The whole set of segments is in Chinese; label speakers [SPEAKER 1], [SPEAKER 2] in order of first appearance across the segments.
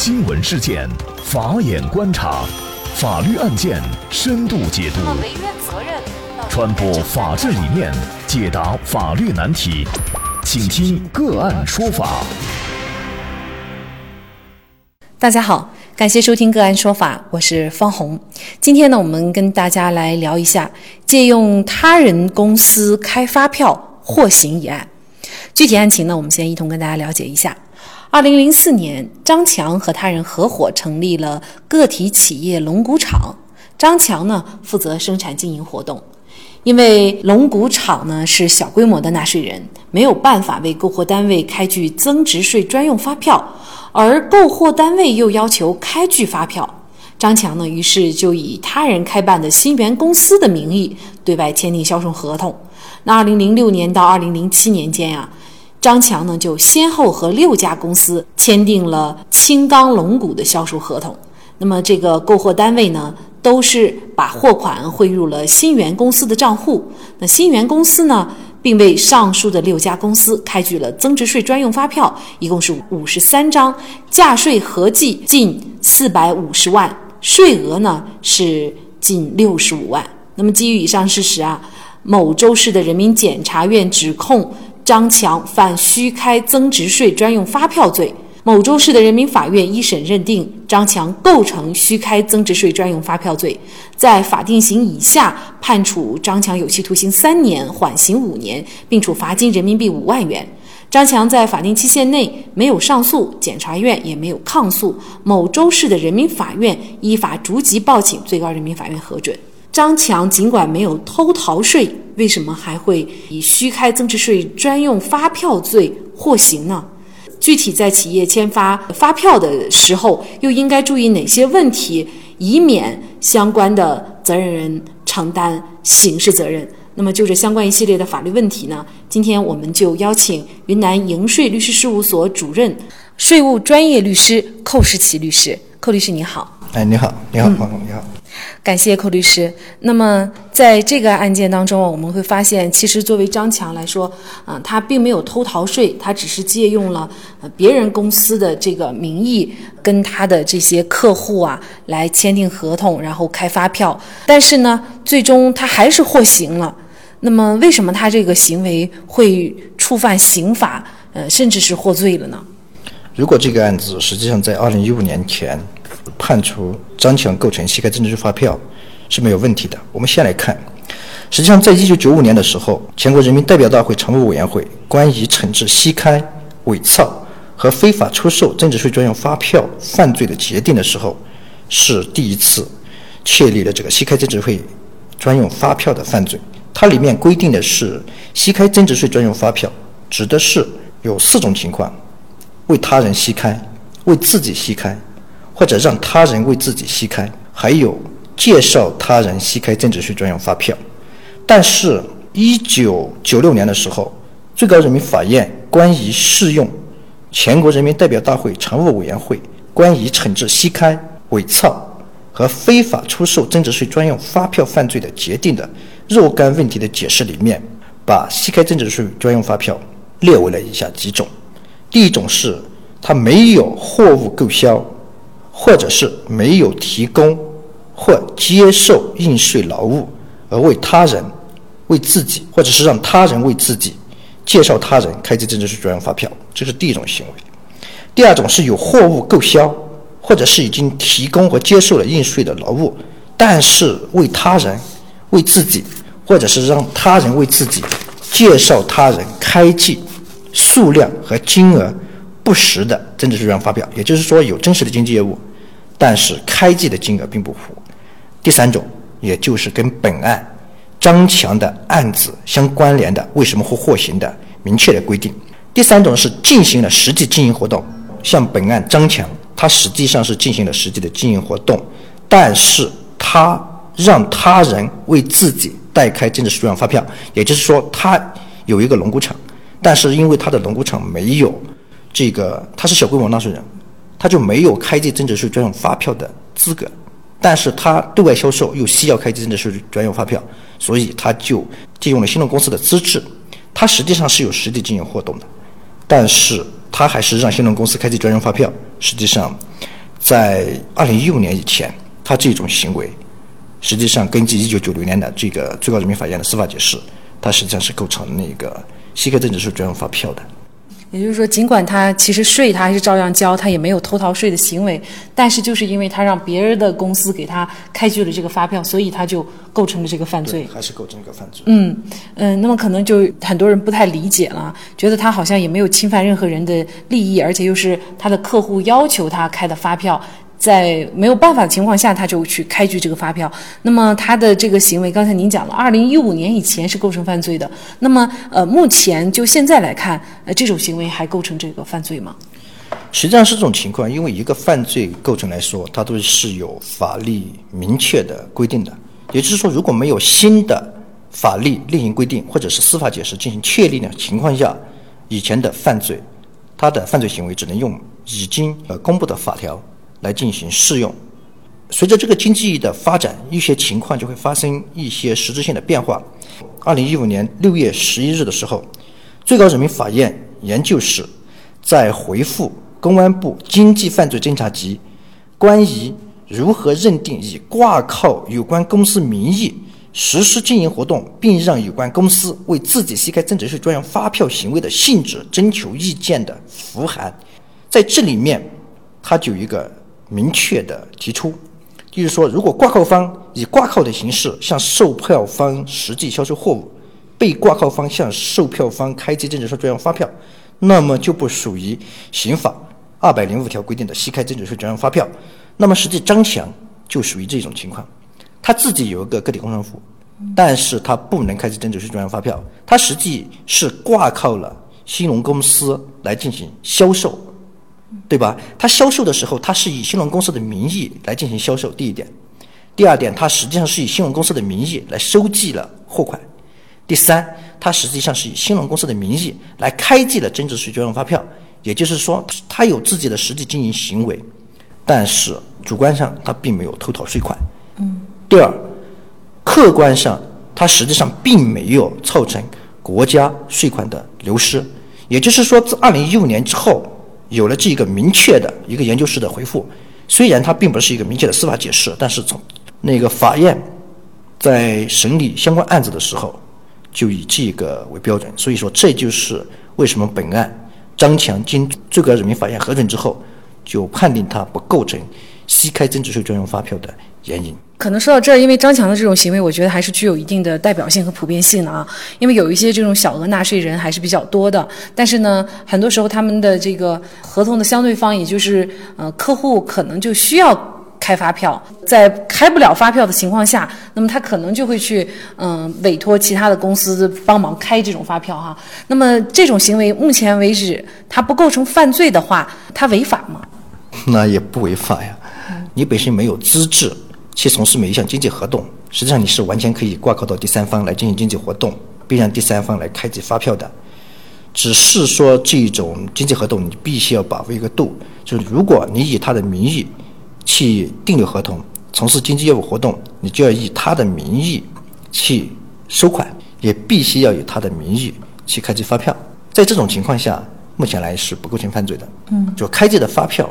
[SPEAKER 1] 新闻事件，法眼观察，法律案件深度解读，传播法治理念，解答法律难题，请听个案说法。
[SPEAKER 2] 大家好，感谢收听个案说法，我是方红。今天呢，我们跟大家来聊一下借用他人公司开发票获刑一案。具体案情呢，我们先一同跟大家了解一下。二零零四年，张强和他人合伙成立了个体企业龙骨厂。张强呢负责生产经营活动，因为龙骨厂呢是小规模的纳税人，没有办法为购货单位开具增值税专用发票，而购货单位又要求开具发票，张强呢于是就以他人开办的新源公司的名义对外签订销售合同。那二零零六年到二零零七年间啊。张强呢，就先后和六家公司签订了青钢龙骨的销售合同。那么，这个购货单位呢，都是把货款汇入了新源公司的账户。那新源公司呢，并为上述的六家公司开具了增值税专用发票，一共是五十三张，价税合计近四百五十万，税额呢是近六十五万。那么，基于以上事实啊，某州市的人民检察院指控。张强犯虚开增值税专用发票罪，某州市的人民法院一审认定张强构成虚开增值税专用发票罪，在法定刑以下判处张强有期徒刑三年，缓刑五年，并处罚金人民币五万元。张强在法定期限内没有上诉，检察院也没有抗诉，某州市的人民法院依法逐级报请最高人民法院核准。张强尽管没有偷逃税，为什么还会以虚开增值税专用发票罪获刑呢？具体在企业签发发票的时候，又应该注意哪些问题，以免相关的责任人承担刑事责任？那么，就这相关一系列的法律问题呢？今天我们就邀请云南盈税律师事务所主任、税务专业律师寇世奇律师。寇律师，你好。
[SPEAKER 3] 哎，你好，你好，黄总，你好。
[SPEAKER 2] 感谢寇律师。那么，在这个案件当中，我们会发现，其实作为张强来说，啊，他并没有偷逃税，他只是借用了别人公司的这个名义，跟他的这些客户啊来签订合同，然后开发票。但是呢，最终他还是获刑了。那么，为什么他这个行为会触犯刑法，呃，甚至是获罪了呢？
[SPEAKER 3] 如果这个案子实际上在二零一五年前。判处张强构成虚开增值税发票是没有问题的。我们先来看，实际上在一九九五年的时候，全国人民代表大会常务委员会关于惩治虚开、伪造和非法出售增值税专用发票犯罪的决定的时候，是第一次确立了这个虚开增值税专用发票的犯罪。它里面规定的是，虚开增值税专用发票指的是有四种情况：为他人虚开、为自己虚开。或者让他人为自己虚开，还有介绍他人虚开增值税专用发票。但是，一九九六年的时候，最高人民法院关于适用全国人民代表大会常务委员会关于惩治虚开、伪造和非法出售增值税专用发票犯罪的决定的若干问题的解释里面，把虚开增值税专用发票列为了以下几种：第一种是它没有货物购销。或者是没有提供或接受应税劳务而为他人、为自己，或者是让他人为自己介绍他人开具增值税专用发票，这是第一种行为。第二种是有货物购销，或者是已经提供和接受了应税的劳务，但是为他人、为自己，或者是让他人为自己介绍他人开具数量和金额不实的增值税专用发票，也就是说有真实的经济业务。但是开具的金额并不符。第三种，也就是跟本案张强的案子相关联的，为什么会获刑的明确的规定。第三种是进行了实际经营活动，像本案张强，他实际上是进行了实际的经营活动，但是他让他人为自己代开增值税专用发票，也就是说他有一个龙骨厂，但是因为他的龙骨厂没有这个，他是小规模纳税人。他就没有开具增值税专用发票的资格，但是他对外销售又需要开具增值税专用发票，所以他就借用了新龙公司的资质。他实际上是有实际经营活动的，但是他还是让新能源公司开具专用发票。实际上，在二零一五年以前，他这种行为，实际上根据一九九六年的这个最高人民法院的司法解释，他实际上是构成那个虚开增值税专用发票的。
[SPEAKER 2] 也就是说，尽管他其实税他还是照样交，他也没有偷逃税的行为，但是就是因为他让别人的公司给他开具了这个发票，所以他就构成了这个犯罪。
[SPEAKER 3] 还是构成一个犯罪。
[SPEAKER 2] 嗯嗯，那么可能就很多人不太理解了，觉得他好像也没有侵犯任何人的利益，而且又是他的客户要求他开的发票。在没有办法的情况下，他就去开具这个发票。那么他的这个行为，刚才您讲了，二零一五年以前是构成犯罪的。那么，呃，目前就现在来看，呃，这种行为还构成这个犯罪吗？
[SPEAKER 3] 实际上是这种情况，因为一个犯罪构成来说，它都是有法律明确的规定的。也就是说，如果没有新的法律另行规定或者是司法解释进行确立的情况下，以前的犯罪，他的犯罪行为只能用已经呃公布的法条。来进行适用。随着这个经济的发展，一些情况就会发生一些实质性的变化。二零一五年六月十一日的时候，最高人民法院研究室在回复公安部经济犯罪侦查局关于如何认定以挂靠有关公司名义实施经营活动，并让有关公司为自己吸开增值税专用发票行为的性质征求意见的复函，在这里面，它就有一个。明确的提出，就是说，如果挂靠方以挂靠的形式向售票方实际销售货物，被挂靠方向售票方开具增值税专用发票，那么就不属于刑法二百零五条规定的虚开增值税专用发票。那么，实际张强就属于这种情况，他自己有一个个体工商户，但是他不能开具增值税专用发票，他实际是挂靠了新龙公司来进行销售。对吧？他销售的时候，他是以新龙公司的名义来进行销售。第一点，第二点，他实际上是以新龙公司的名义来收寄了货款。第三，他实际上是以新龙公司的名义来开具了增值税专用发票。也就是说，他有自己的实际经营行为，但是主观上他并没有偷逃税款。
[SPEAKER 2] 嗯。
[SPEAKER 3] 第二，客观上他实际上并没有造成国家税款的流失。也就是说，自二零一五年之后。有了这个明确的一个研究室的回复，虽然它并不是一个明确的司法解释，但是从那个法院在审理相关案子的时候，就以这个为标准。所以说，这就是为什么本案张强经最高人民法院核准之后，就判定他不构成虚开增值税专用发票的原因。
[SPEAKER 2] 可能说到这儿，因为张强的这种行为，我觉得还是具有一定的代表性和普遍性的啊。因为有一些这种小额纳税人还是比较多的，但是呢，很多时候他们的这个合同的相对方，也就是呃客户，可能就需要开发票，在开不了发票的情况下，那么他可能就会去嗯委托其他的公司帮忙开这种发票哈。那么这种行为，目前为止，它不构成犯罪的话，它违法吗？
[SPEAKER 3] 那也不违法呀，你本身没有资质。去从事每一项经济活动，实际上你是完全可以挂靠到第三方来进行经济活动，并让第三方来开具发票的。只是说这种经济合同你必须要把握一个度，就是如果你以他的名义去订立合同，从事经济业务活动，你就要以他的名义去收款，也必须要以他的名义去开具发票。在这种情况下，目前来是不构成犯罪的。
[SPEAKER 2] 嗯，
[SPEAKER 3] 就开具的发票。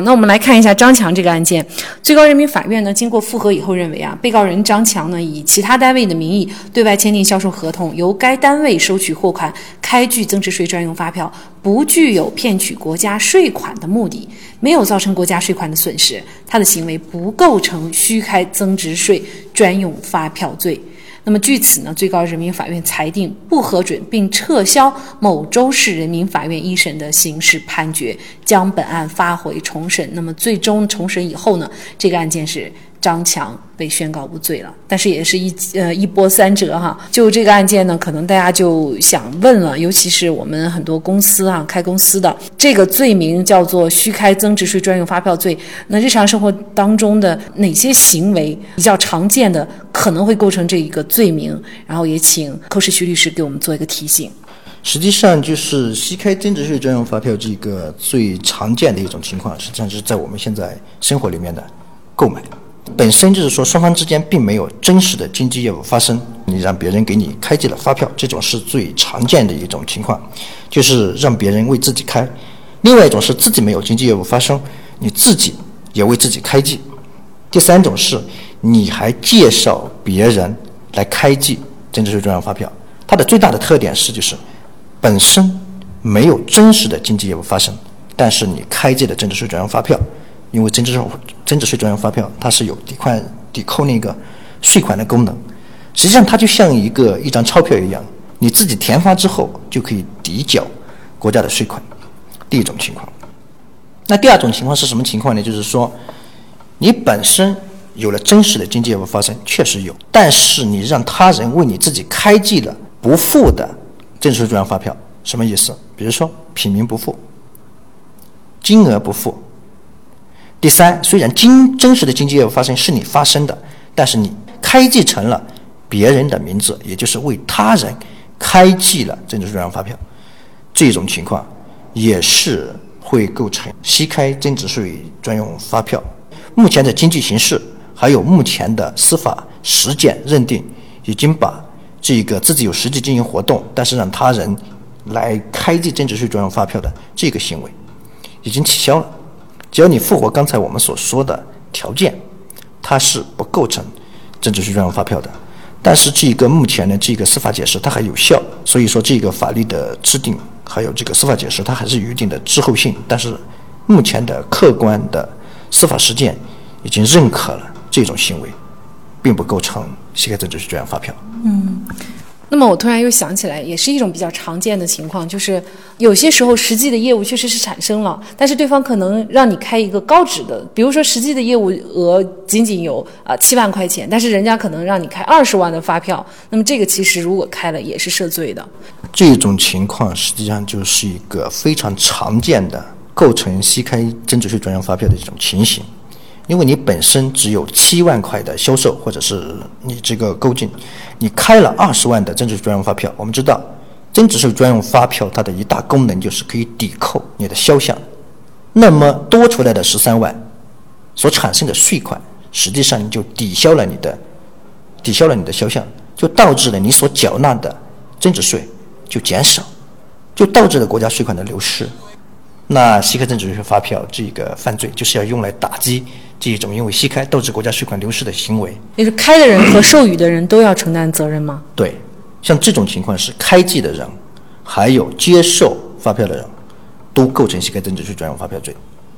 [SPEAKER 2] 那我们来看一下张强这个案件。最高人民法院呢，经过复核以后认为啊，被告人张强呢，以其他单位的名义对外签订销售合同，由该单位收取货款，开具增值税专用发票，不具有骗取国家税款的目的，没有造成国家税款的损失，他的行为不构成虚开增值税专用发票罪。那么据此呢，最高人民法院裁定不核准并撤销某州市人民法院一审的刑事判决，将本案发回重审。那么最终重审以后呢，这个案件是。张强被宣告无罪了，但是也是一呃一波三折哈。就这个案件呢，可能大家就想问了，尤其是我们很多公司啊，开公司的这个罪名叫做虚开增值税专用发票罪。那日常生活当中的哪些行为比较常见的，可能会构成这一个罪名？然后也请寇世徐律师给我们做一个提醒。
[SPEAKER 3] 实际上，就是虚开增值税专用发票这个最常见的一种情况，实际上是在我们现在生活里面的购买。本身就是说双方之间并没有真实的经济业务发生，你让别人给你开具了发票，这种是最常见的一种情况，就是让别人为自己开。另外一种是自己没有经济业务发生，你自己也为自己开具。第三种是你还介绍别人来开具增值税专用发票，它的最大的特点是就是本身没有真实的经济业务发生，但是你开具的增值税专用发票。因为增值税增值税专用发票，它是有抵款抵扣那个税款的功能，实际上它就像一个一张钞票一样，你自己填发之后就可以抵缴国家的税款。第一种情况，那第二种情况是什么情况呢？就是说，你本身有了真实的经济业务发生，确实有，但是你让他人为你自己开具了不付的增值税专用发票，什么意思？比如说品名不付，金额不付。第三，虽然经真实的经济业务发生是你发生的，但是你开记成了别人的名字，也就是为他人开记了增值税专用发票，这种情况也是会构成虚开增值税专用发票。目前的经济形势还有目前的司法实践认定，已经把这个自己有实际经营活动，但是让他人来开记增值税专用发票的这个行为已经取消了。只要你符合刚才我们所说的条件，它是不构成增值税专用发票的。但是这个目前的这个司法解释它还有效，所以说这个法律的制定还有这个司法解释它还是有一定的滞后性。但是目前的客观的司法实践已经认可了这种行为，并不构成虚开增值税专用发票。
[SPEAKER 2] 嗯。那么我突然又想起来，也是一种比较常见的情况，就是有些时候实际的业务确实是产生了，但是对方可能让你开一个高值的，比如说实际的业务额仅仅有啊七万块钱，但是人家可能让你开二十万的发票，那么这个其实如果开了也是涉罪的。
[SPEAKER 3] 这种情况实际上就是一个非常常见的构成虚开增值税专用发票的一种情形。因为你本身只有七万块的销售，或者是你这个购进，你开了二十万的增值税专用发票。我们知道，增值税专用发票它的一大功能就是可以抵扣你的销项，那么多出来的十三万所产生的税款，实际上就抵消了你的，抵消了你的销项，就导致了你所缴纳的增值税就减少，就导致了国家税款的流失。那虚开增值税发票这个犯罪，就是要用来打击这一种因为虚开导致国家税款流失的行为。
[SPEAKER 2] 就是开的人和授予的人都要承担责任吗？
[SPEAKER 3] 对，像这种情况是开记的人，还有接受发票的人，都构成虚开增值税专用发票罪。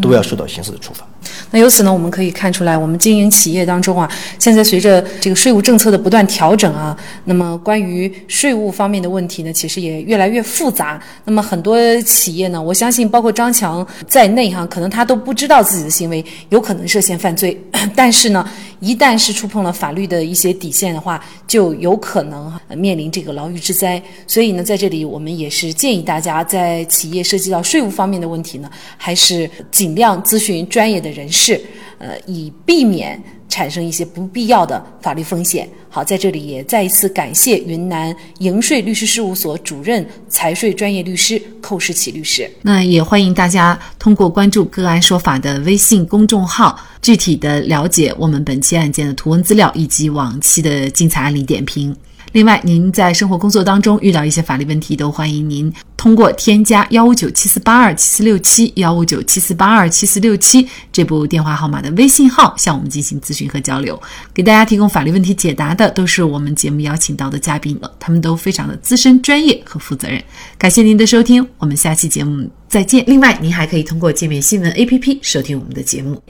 [SPEAKER 3] 都要受到刑事的处罚。
[SPEAKER 2] 那由此呢，我们可以看出来，我们经营企业当中啊，现在随着这个税务政策的不断调整啊，那么关于税务方面的问题呢，其实也越来越复杂。那么很多企业呢，我相信包括张强在内哈，可能他都不知道自己的行为有可能涉嫌犯罪，但是呢，一旦是触碰了法律的一些底线的话，就有可能面临这个牢狱之灾。所以呢，在这里我们也是建议大家，在企业涉及到税务方面的问题呢，还是尽。量咨询专业的人士，呃，以避免产生一些不必要的法律风险。好，在这里也再一次感谢云南盈税律师事务所主任财税专业律师寇世奇律师。那也欢迎大家通过关注“个案说法”的微信公众号，具体的了解我们本期案件的图文资料以及往期的精彩案例点评。另外，您在生活工作当中遇到一些法律问题，都欢迎您通过添加幺五九七四八二七四六七幺五九七四八二七四六七这部电话号码的微信号向我们进行咨询和交流。给大家提供法律问题解答的都是我们节目邀请到的嘉宾了，他们都非常的资深、专业和负责任。感谢您的收听，我们下期节目再见。另外，您还可以通过界面新闻 APP 收听我们的节目。